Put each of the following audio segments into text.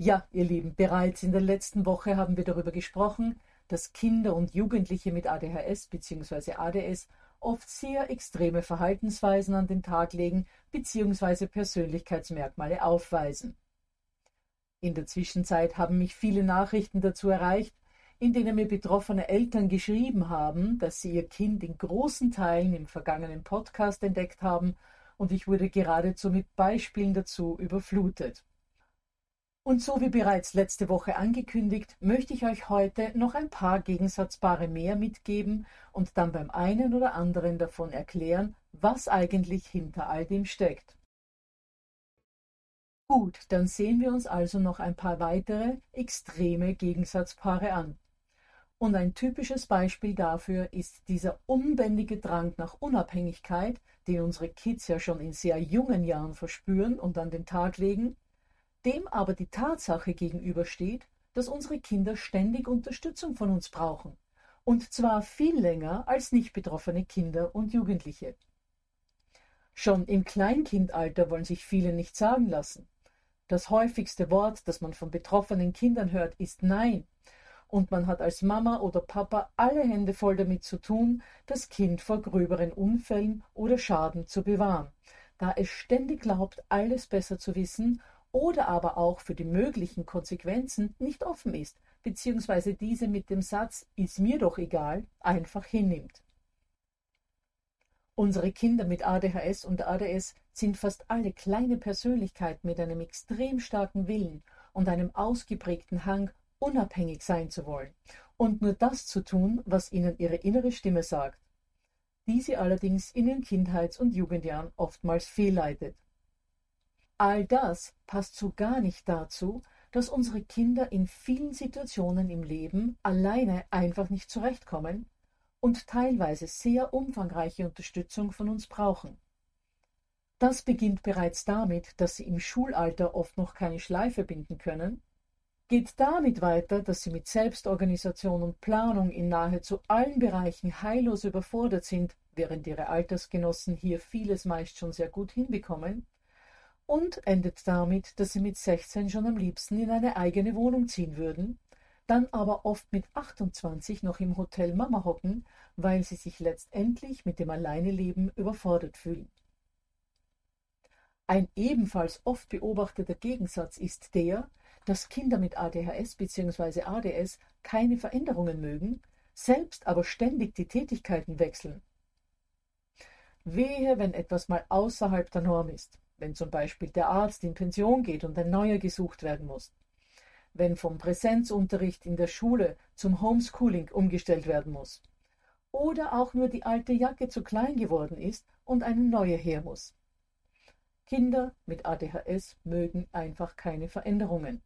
Ja, ihr Lieben, bereits in der letzten Woche haben wir darüber gesprochen, dass Kinder und Jugendliche mit ADHS bzw. ADS oft sehr extreme Verhaltensweisen an den Tag legen bzw. Persönlichkeitsmerkmale aufweisen. In der Zwischenzeit haben mich viele Nachrichten dazu erreicht, in denen mir betroffene Eltern geschrieben haben, dass sie ihr Kind in großen Teilen im vergangenen Podcast entdeckt haben, und ich wurde geradezu mit Beispielen dazu überflutet. Und so wie bereits letzte Woche angekündigt, möchte ich euch heute noch ein paar Gegensatzpaare mehr mitgeben und dann beim einen oder anderen davon erklären, was eigentlich hinter all dem steckt. Gut, dann sehen wir uns also noch ein paar weitere extreme Gegensatzpaare an. Und ein typisches Beispiel dafür ist dieser unbändige Drang nach Unabhängigkeit, den unsere Kids ja schon in sehr jungen Jahren verspüren und an den Tag legen, dem aber die Tatsache gegenübersteht, dass unsere Kinder ständig Unterstützung von uns brauchen, und zwar viel länger als nicht betroffene Kinder und Jugendliche. Schon im Kleinkindalter wollen sich viele nicht sagen lassen. Das häufigste Wort, das man von betroffenen Kindern hört, ist Nein. Und man hat als Mama oder Papa alle Hände voll damit zu tun, das Kind vor gröberen Unfällen oder Schaden zu bewahren, da es ständig glaubt, alles besser zu wissen oder aber auch für die möglichen Konsequenzen nicht offen ist, beziehungsweise diese mit dem Satz ist mir doch egal einfach hinnimmt. Unsere Kinder mit ADHS und ADS sind fast alle kleine Persönlichkeiten mit einem extrem starken Willen und einem ausgeprägten Hang, unabhängig sein zu wollen und nur das zu tun, was ihnen ihre innere Stimme sagt, die sie allerdings in den Kindheits- und Jugendjahren oftmals fehlleitet. All das passt so gar nicht dazu, dass unsere Kinder in vielen Situationen im Leben alleine einfach nicht zurechtkommen und teilweise sehr umfangreiche Unterstützung von uns brauchen. Das beginnt bereits damit, dass sie im Schulalter oft noch keine Schleife binden können, geht damit weiter, dass sie mit Selbstorganisation und Planung in nahezu allen Bereichen heillos überfordert sind, während ihre Altersgenossen hier vieles meist schon sehr gut hinbekommen, und endet damit, dass sie mit 16 schon am liebsten in eine eigene Wohnung ziehen würden, dann aber oft mit 28 noch im Hotel Mama hocken, weil sie sich letztendlich mit dem Alleineleben überfordert fühlen. Ein ebenfalls oft beobachteter Gegensatz ist der, dass Kinder mit ADHS bzw. ADS keine Veränderungen mögen, selbst aber ständig die Tätigkeiten wechseln. Wehe, wenn etwas mal außerhalb der Norm ist wenn zum Beispiel der Arzt in Pension geht und ein neuer gesucht werden muss. wenn vom Präsenzunterricht in der Schule zum Homeschooling umgestellt werden muss. Oder auch nur die alte Jacke zu klein geworden ist und eine neue her muss. Kinder mit ADHS mögen einfach keine Veränderungen.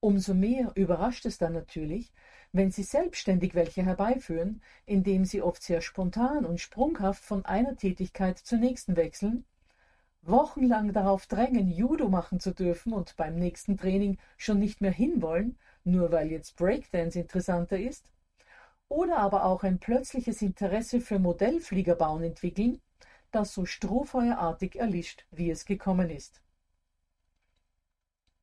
Umso mehr überrascht es dann natürlich, wenn sie selbstständig welche herbeiführen, indem sie oft sehr spontan und sprunghaft von einer Tätigkeit zur nächsten wechseln, wochenlang darauf drängen, Judo machen zu dürfen und beim nächsten Training schon nicht mehr hinwollen, nur weil jetzt Breakdance interessanter ist, oder aber auch ein plötzliches Interesse für Modellfliegerbauen entwickeln, das so strohfeuerartig erlischt, wie es gekommen ist.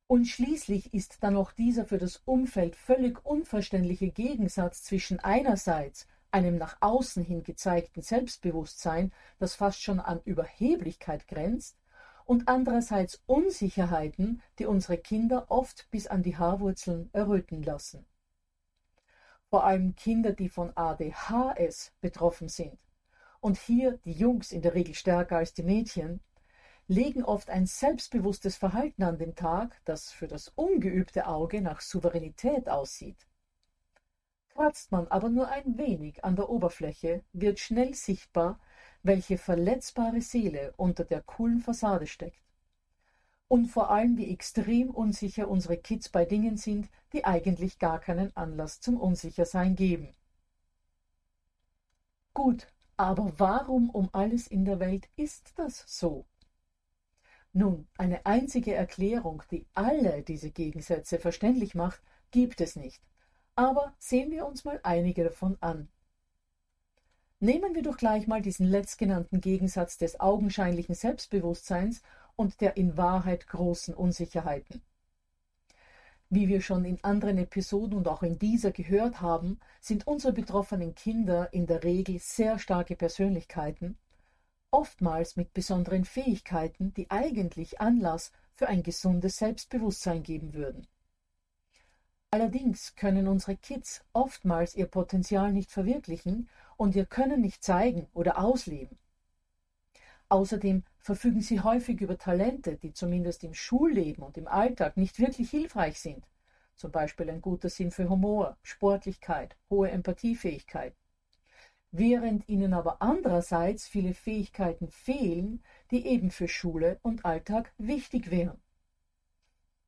Und schließlich ist dann noch dieser für das Umfeld völlig unverständliche Gegensatz zwischen einerseits einem nach außen hin gezeigten Selbstbewusstsein, das fast schon an Überheblichkeit grenzt, und andererseits Unsicherheiten, die unsere Kinder oft bis an die Haarwurzeln erröten lassen. Vor allem Kinder, die von ADHS betroffen sind, und hier die Jungs in der Regel stärker als die Mädchen, legen oft ein selbstbewusstes Verhalten an den Tag, das für das ungeübte Auge nach Souveränität aussieht. Kratzt man aber nur ein wenig an der Oberfläche, wird schnell sichtbar, welche verletzbare Seele unter der coolen Fassade steckt. Und vor allem, wie extrem unsicher unsere Kids bei Dingen sind, die eigentlich gar keinen Anlass zum Unsichersein geben. Gut, aber warum um alles in der Welt ist das so? Nun, eine einzige Erklärung, die alle diese Gegensätze verständlich macht, gibt es nicht. Aber sehen wir uns mal einige davon an. Nehmen wir doch gleich mal diesen letztgenannten Gegensatz des augenscheinlichen Selbstbewusstseins und der in Wahrheit großen Unsicherheiten. Wie wir schon in anderen Episoden und auch in dieser gehört haben, sind unsere betroffenen Kinder in der Regel sehr starke Persönlichkeiten oftmals mit besonderen Fähigkeiten, die eigentlich Anlass für ein gesundes Selbstbewusstsein geben würden. Allerdings können unsere Kids oftmals ihr Potenzial nicht verwirklichen und ihr Können nicht zeigen oder ausleben. Außerdem verfügen sie häufig über Talente, die zumindest im Schulleben und im Alltag nicht wirklich hilfreich sind, zum Beispiel ein guter Sinn für Humor, Sportlichkeit, hohe Empathiefähigkeit während ihnen aber andererseits viele Fähigkeiten fehlen, die eben für Schule und Alltag wichtig wären.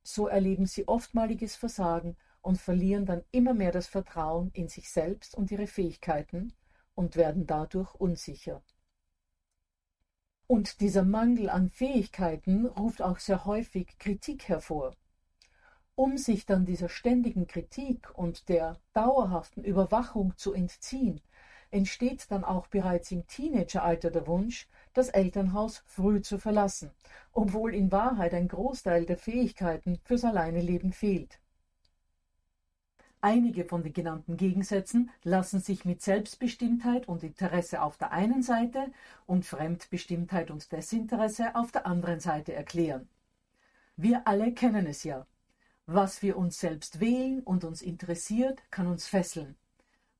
So erleben sie oftmaliges Versagen und verlieren dann immer mehr das Vertrauen in sich selbst und ihre Fähigkeiten und werden dadurch unsicher. Und dieser Mangel an Fähigkeiten ruft auch sehr häufig Kritik hervor. Um sich dann dieser ständigen Kritik und der dauerhaften Überwachung zu entziehen, entsteht dann auch bereits im Teenageralter der Wunsch, das Elternhaus früh zu verlassen, obwohl in Wahrheit ein Großteil der Fähigkeiten fürs Alleineleben fehlt. Einige von den genannten Gegensätzen lassen sich mit Selbstbestimmtheit und Interesse auf der einen Seite und Fremdbestimmtheit und Desinteresse auf der anderen Seite erklären. Wir alle kennen es ja. Was wir uns selbst wählen und uns interessiert, kann uns fesseln.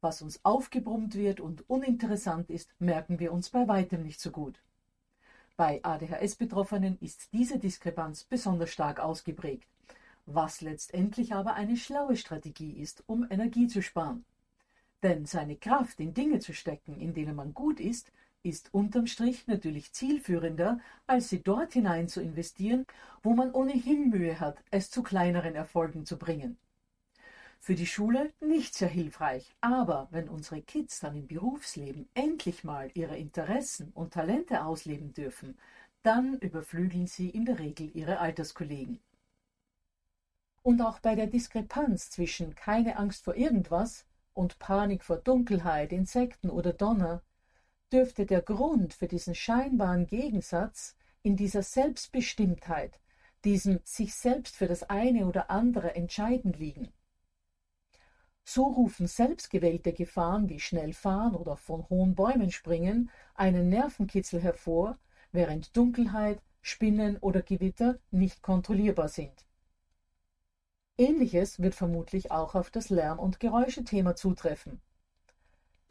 Was uns aufgebrummt wird und uninteressant ist, merken wir uns bei weitem nicht so gut. Bei ADHS-Betroffenen ist diese Diskrepanz besonders stark ausgeprägt, was letztendlich aber eine schlaue Strategie ist, um Energie zu sparen. Denn seine Kraft in Dinge zu stecken, in denen man gut ist, ist unterm Strich natürlich zielführender, als sie dort hinein zu investieren, wo man ohnehin Mühe hat, es zu kleineren Erfolgen zu bringen. Für die Schule nicht sehr hilfreich, aber wenn unsere Kids dann im Berufsleben endlich mal ihre Interessen und Talente ausleben dürfen, dann überflügeln sie in der Regel ihre Alterskollegen. Und auch bei der Diskrepanz zwischen keine Angst vor irgendwas und Panik vor Dunkelheit, Insekten oder Donner dürfte der Grund für diesen scheinbaren Gegensatz in dieser Selbstbestimmtheit, diesem sich selbst für das eine oder andere entscheiden liegen. So rufen selbstgewählte Gefahren wie schnell fahren oder von hohen Bäumen springen einen Nervenkitzel hervor, während Dunkelheit, Spinnen oder Gewitter nicht kontrollierbar sind. Ähnliches wird vermutlich auch auf das Lärm- und Geräuschethema zutreffen.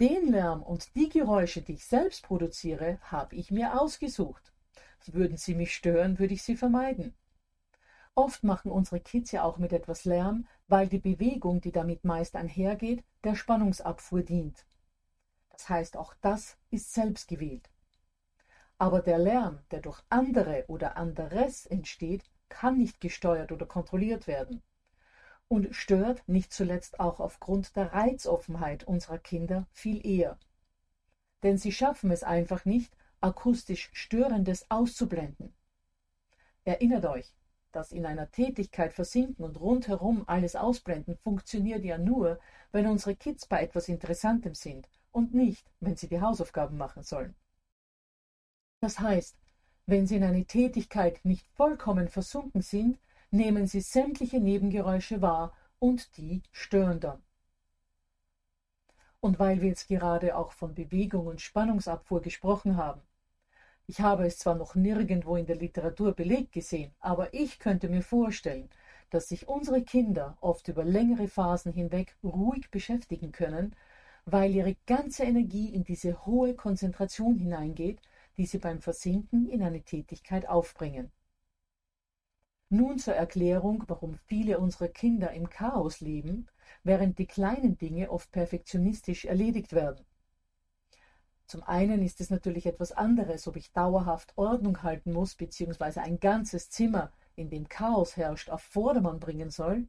Den Lärm und die Geräusche, die ich selbst produziere, habe ich mir ausgesucht. Würden sie mich stören, würde ich sie vermeiden. Oft machen unsere Kids ja auch mit etwas Lärm, weil die Bewegung, die damit meist einhergeht, der Spannungsabfuhr dient. Das heißt, auch das ist selbst gewählt. Aber der Lärm, der durch andere oder anderes entsteht, kann nicht gesteuert oder kontrolliert werden und stört nicht zuletzt auch aufgrund der Reizoffenheit unserer Kinder viel eher. Denn sie schaffen es einfach nicht, akustisch Störendes auszublenden. Erinnert euch, das in einer Tätigkeit versinken und rundherum alles ausblenden funktioniert ja nur, wenn unsere Kids bei etwas Interessantem sind und nicht, wenn sie die Hausaufgaben machen sollen. Das heißt, wenn sie in eine Tätigkeit nicht vollkommen versunken sind, nehmen sie sämtliche Nebengeräusche wahr und die stören dann. Und weil wir jetzt gerade auch von Bewegung und Spannungsabfuhr gesprochen haben, ich habe es zwar noch nirgendwo in der Literatur belegt gesehen, aber ich könnte mir vorstellen, dass sich unsere Kinder oft über längere Phasen hinweg ruhig beschäftigen können, weil ihre ganze Energie in diese hohe Konzentration hineingeht, die sie beim Versinken in eine Tätigkeit aufbringen. Nun zur Erklärung, warum viele unserer Kinder im Chaos leben, während die kleinen Dinge oft perfektionistisch erledigt werden. Zum einen ist es natürlich etwas anderes, ob ich dauerhaft Ordnung halten muss, beziehungsweise ein ganzes Zimmer, in dem Chaos herrscht, auf Vordermann bringen soll,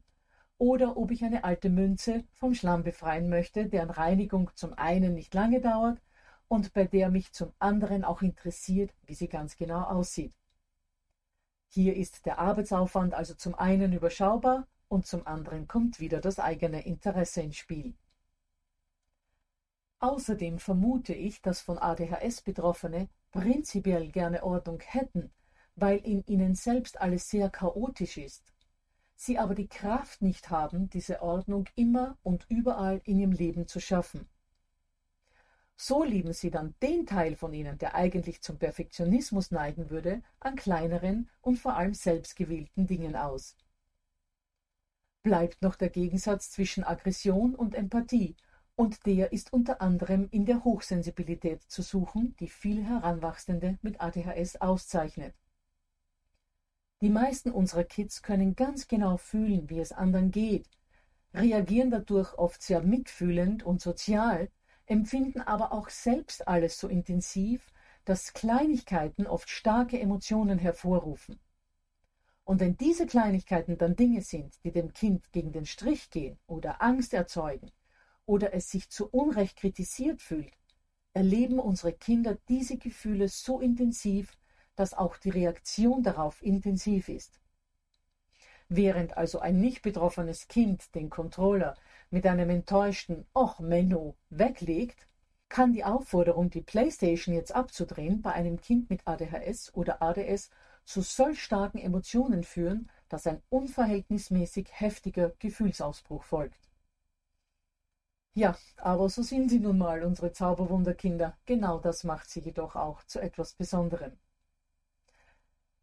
oder ob ich eine alte Münze vom Schlamm befreien möchte, deren Reinigung zum einen nicht lange dauert und bei der mich zum anderen auch interessiert, wie sie ganz genau aussieht. Hier ist der Arbeitsaufwand also zum einen überschaubar und zum anderen kommt wieder das eigene Interesse ins Spiel. Außerdem vermute ich, dass von ADHS Betroffene prinzipiell gerne Ordnung hätten, weil in ihnen selbst alles sehr chaotisch ist. Sie aber die Kraft nicht haben, diese Ordnung immer und überall in ihrem Leben zu schaffen. So lieben sie dann den Teil von ihnen, der eigentlich zum Perfektionismus neigen würde, an kleineren und vor allem selbstgewählten Dingen aus. Bleibt noch der Gegensatz zwischen Aggression und Empathie, und der ist unter anderem in der Hochsensibilität zu suchen, die viele Heranwachsende mit ADHS auszeichnet. Die meisten unserer Kids können ganz genau fühlen, wie es anderen geht, reagieren dadurch oft sehr mitfühlend und sozial, empfinden aber auch selbst alles so intensiv, dass Kleinigkeiten oft starke Emotionen hervorrufen. Und wenn diese Kleinigkeiten dann Dinge sind, die dem Kind gegen den Strich gehen oder Angst erzeugen, oder es sich zu Unrecht kritisiert fühlt, erleben unsere Kinder diese Gefühle so intensiv, dass auch die Reaktion darauf intensiv ist. Während also ein nicht betroffenes Kind den Controller mit einem enttäuschten Och Menno weglegt, kann die Aufforderung, die Playstation jetzt abzudrehen, bei einem Kind mit ADHS oder ADS zu solch starken Emotionen führen, dass ein unverhältnismäßig heftiger Gefühlsausbruch folgt. Ja, aber so sind sie nun mal, unsere Zauberwunderkinder. Genau das macht sie jedoch auch zu etwas Besonderem.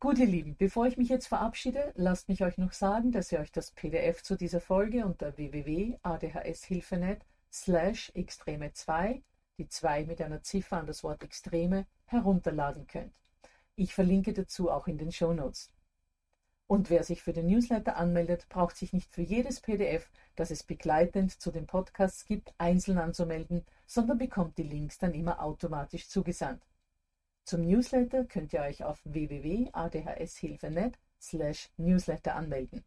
Gut, ihr Lieben, bevor ich mich jetzt verabschiede, lasst mich euch noch sagen, dass ihr euch das PDF zu dieser Folge unter www.adhshilfenet slash extreme 2, die 2 mit einer Ziffer an das Wort Extreme, herunterladen könnt. Ich verlinke dazu auch in den Show Notes. Und wer sich für den Newsletter anmeldet, braucht sich nicht für jedes PDF, das es begleitend zu den Podcasts gibt, einzeln anzumelden, sondern bekommt die Links dann immer automatisch zugesandt. Zum Newsletter könnt ihr euch auf www.adhshilfenet slash Newsletter anmelden.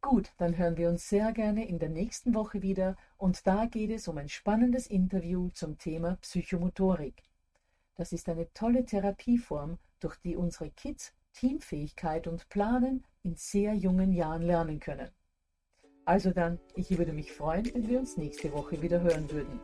Gut, dann hören wir uns sehr gerne in der nächsten Woche wieder und da geht es um ein spannendes Interview zum Thema Psychomotorik. Das ist eine tolle Therapieform, durch die unsere Kids Teamfähigkeit und Planen in sehr jungen Jahren lernen können. Also dann, ich würde mich freuen, wenn wir uns nächste Woche wieder hören würden.